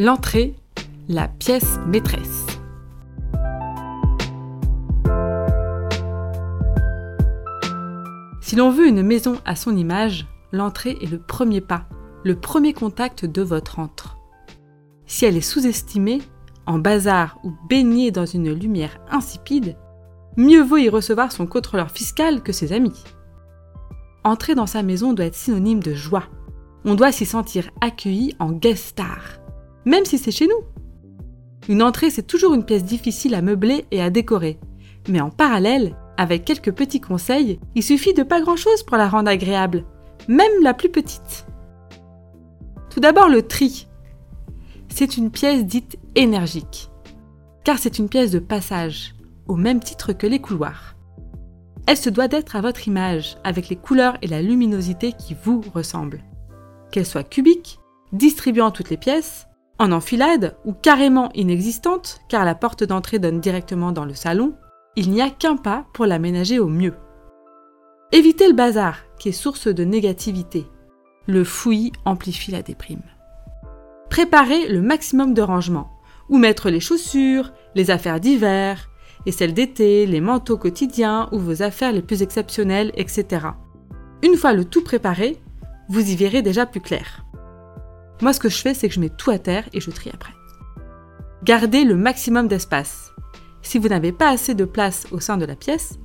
L'entrée, la pièce maîtresse. Si l'on veut une maison à son image, l'entrée est le premier pas, le premier contact de votre entre. Si elle est sous-estimée, en bazar ou baignée dans une lumière insipide, mieux vaut y recevoir son contrôleur fiscal que ses amis. Entrer dans sa maison doit être synonyme de joie. On doit s'y sentir accueilli en guest star, même si c'est chez nous. Une entrée, c'est toujours une pièce difficile à meubler et à décorer. Mais en parallèle, avec quelques petits conseils, il suffit de pas grand-chose pour la rendre agréable, même la plus petite. Tout d'abord le tri. C'est une pièce dite énergique, car c'est une pièce de passage, au même titre que les couloirs. Elle se doit d'être à votre image, avec les couleurs et la luminosité qui vous ressemblent. Qu'elle soit cubique, distribuant toutes les pièces, en enfilade ou carrément inexistante, car la porte d'entrée donne directement dans le salon, il n'y a qu'un pas pour l'aménager au mieux. Évitez le bazar, qui est source de négativité. Le fouillis amplifie la déprime. Préparez le maximum de rangement, où mettre les chaussures, les affaires d'hiver, et celles d'été, les manteaux quotidiens ou vos affaires les plus exceptionnelles, etc. Une fois le tout préparé, vous y verrez déjà plus clair. Moi, ce que je fais, c'est que je mets tout à terre et je trie après. Gardez le maximum d'espace. Si vous n'avez pas assez de place au sein de la pièce,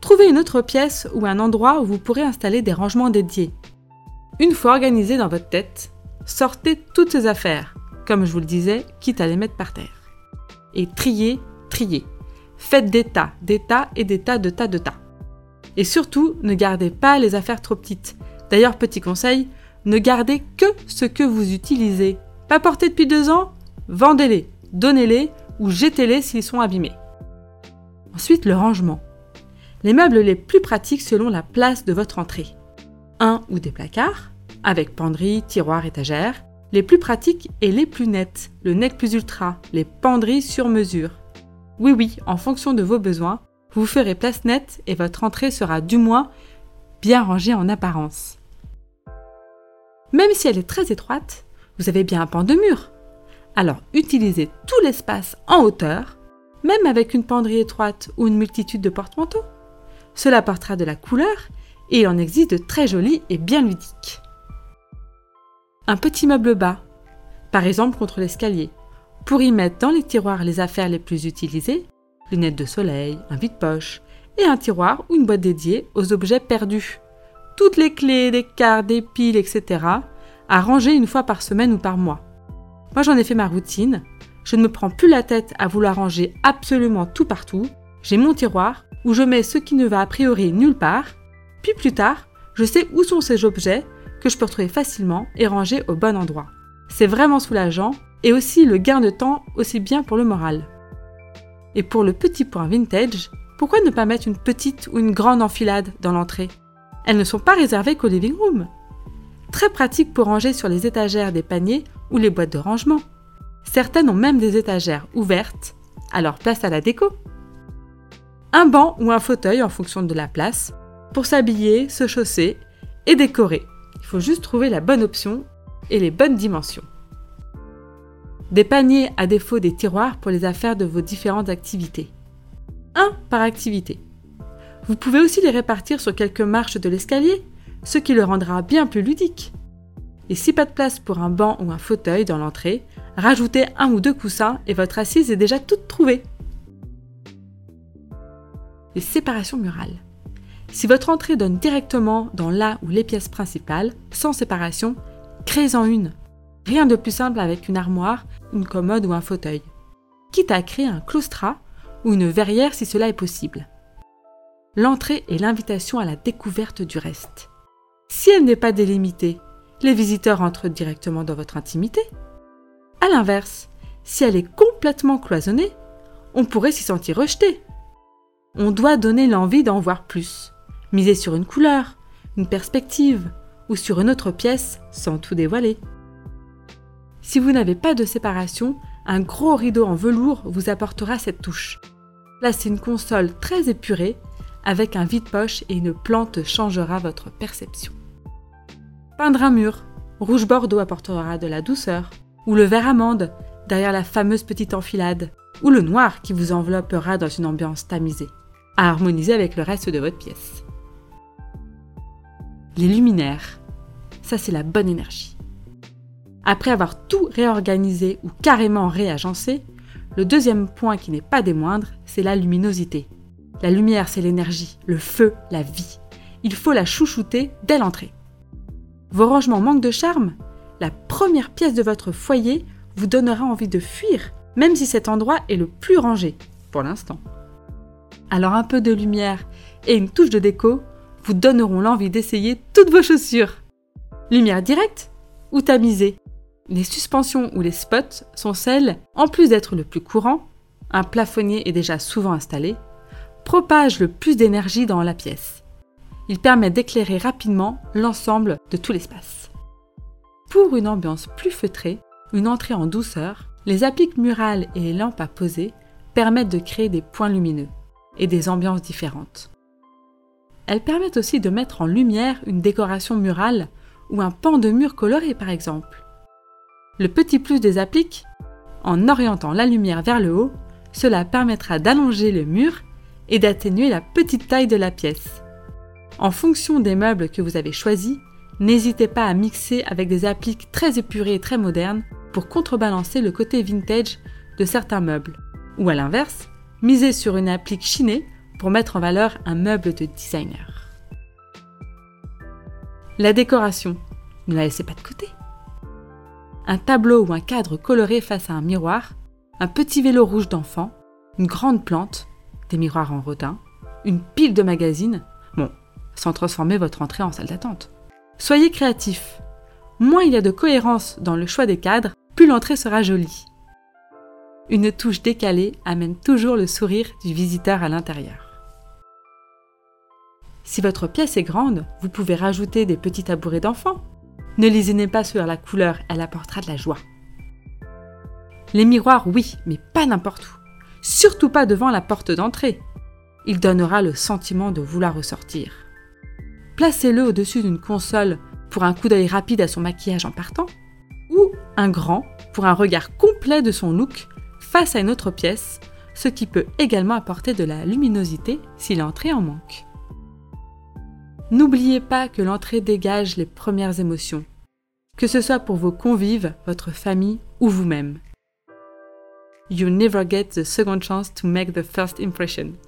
trouvez une autre pièce ou un endroit où vous pourrez installer des rangements dédiés. Une fois organisé dans votre tête, sortez toutes ces affaires, comme je vous le disais, quitte à les mettre par terre. Et triez, triez. Faites des tas, des tas et des tas de tas de tas. Et surtout, ne gardez pas les affaires trop petites. D'ailleurs, petit conseil, ne gardez que ce que vous utilisez. Pas portés depuis deux ans Vendez-les, donnez-les ou jetez-les s'ils sont abîmés. Ensuite, le rangement. Les meubles les plus pratiques selon la place de votre entrée. Un ou des placards, avec penderie, tiroirs, étagères. Les plus pratiques et les plus nettes, le net plus ultra, les penderies sur mesure. Oui, oui, en fonction de vos besoins, vous ferez place nette et votre entrée sera du moins bien rangée en apparence. Même si elle est très étroite, vous avez bien un pan de mur. Alors utilisez tout l'espace en hauteur, même avec une penderie étroite ou une multitude de porte-manteaux. Cela apportera de la couleur et il en existe de très jolis et bien ludiques. Un petit meuble bas, par exemple contre l'escalier, pour y mettre dans les tiroirs les affaires les plus utilisées, lunettes de soleil, un vide-poche, et un tiroir ou une boîte dédiée aux objets perdus, toutes les clés, des cartes, des piles, etc., à ranger une fois par semaine ou par mois. Moi j'en ai fait ma routine, je ne me prends plus la tête à vouloir ranger absolument tout partout, j'ai mon tiroir où je mets ce qui ne va a priori nulle part, puis plus tard, je sais où sont ces objets que je peux retrouver facilement et ranger au bon endroit. C'est vraiment soulageant et aussi le gain de temps aussi bien pour le moral. Et pour le petit point vintage, pourquoi ne pas mettre une petite ou une grande enfilade dans l'entrée? Elles ne sont pas réservées qu'au living room. Très pratique pour ranger sur les étagères des paniers ou les boîtes de rangement. Certaines ont même des étagères ouvertes, alors place à la déco. Un banc ou un fauteuil en fonction de la place, pour s'habiller, se chausser et décorer. Il faut juste trouver la bonne option et les bonnes dimensions. Des paniers à défaut des tiroirs pour les affaires de vos différentes activités. Un par activité. Vous pouvez aussi les répartir sur quelques marches de l'escalier, ce qui le rendra bien plus ludique. Et si pas de place pour un banc ou un fauteuil dans l'entrée, rajoutez un ou deux coussins et votre assise est déjà toute trouvée. Les séparations murales. Si votre entrée donne directement dans la ou les pièces principales, sans séparation, créez-en une. Rien de plus simple avec une armoire, une commode ou un fauteuil. Quitte à créer un claustrat ou une verrière si cela est possible. L'entrée est l'invitation à la découverte du reste. Si elle n'est pas délimitée, les visiteurs entrent directement dans votre intimité. A l'inverse, si elle est complètement cloisonnée, on pourrait s'y sentir rejeté. On doit donner l'envie d'en voir plus, miser sur une couleur, une perspective ou sur une autre pièce sans tout dévoiler. Si vous n'avez pas de séparation, un gros rideau en velours vous apportera cette touche. Là, c'est une console très épurée avec un vide-poche et une plante changera votre perception. Peindre un mur, rouge bordeaux apportera de la douceur, ou le vert amande derrière la fameuse petite enfilade, ou le noir qui vous enveloppera dans une ambiance tamisée, à harmoniser avec le reste de votre pièce. Les luminaires, ça c'est la bonne énergie. Après avoir tout réorganisé ou carrément réagencé, le deuxième point qui n'est pas des moindres, c'est la luminosité. La lumière, c'est l'énergie, le feu, la vie. Il faut la chouchouter dès l'entrée. Vos rangements manquent de charme La première pièce de votre foyer vous donnera envie de fuir, même si cet endroit est le plus rangé, pour l'instant. Alors un peu de lumière et une touche de déco vous donneront l'envie d'essayer toutes vos chaussures. Lumière directe ou tamisée? Les suspensions ou les spots sont celles, en plus d'être le plus courant, un plafonnier est déjà souvent installé, propagent le plus d'énergie dans la pièce. Ils permettent d'éclairer rapidement l'ensemble de tout l'espace. Pour une ambiance plus feutrée, une entrée en douceur, les appliques murales et les lampes à poser permettent de créer des points lumineux et des ambiances différentes. Elles permettent aussi de mettre en lumière une décoration murale ou un pan de mur coloré par exemple. Le petit plus des appliques, en orientant la lumière vers le haut, cela permettra d'allonger le mur et d'atténuer la petite taille de la pièce. En fonction des meubles que vous avez choisis, n'hésitez pas à mixer avec des appliques très épurées et très modernes pour contrebalancer le côté vintage de certains meubles. Ou à l'inverse, misez sur une applique chinée pour mettre en valeur un meuble de designer. La décoration, ne la laissez pas de côté. Un tableau ou un cadre coloré face à un miroir, un petit vélo rouge d'enfant, une grande plante, miroirs en rodin, une pile de magazines, bon, sans transformer votre entrée en salle d'attente. Soyez créatif. Moins il y a de cohérence dans le choix des cadres, plus l'entrée sera jolie. Une touche décalée amène toujours le sourire du visiteur à l'intérieur. Si votre pièce est grande, vous pouvez rajouter des petits tabourets d'enfants. Ne lésinez pas sur la couleur, elle apportera de la joie. Les miroirs, oui, mais pas n'importe où. Surtout pas devant la porte d'entrée. Il donnera le sentiment de vouloir ressortir. Placez-le au-dessus d'une console pour un coup d'œil rapide à son maquillage en partant, ou un grand pour un regard complet de son look face à une autre pièce, ce qui peut également apporter de la luminosité si l'entrée en manque. N'oubliez pas que l'entrée dégage les premières émotions, que ce soit pour vos convives, votre famille ou vous-même. You never get the second chance to make the first impression.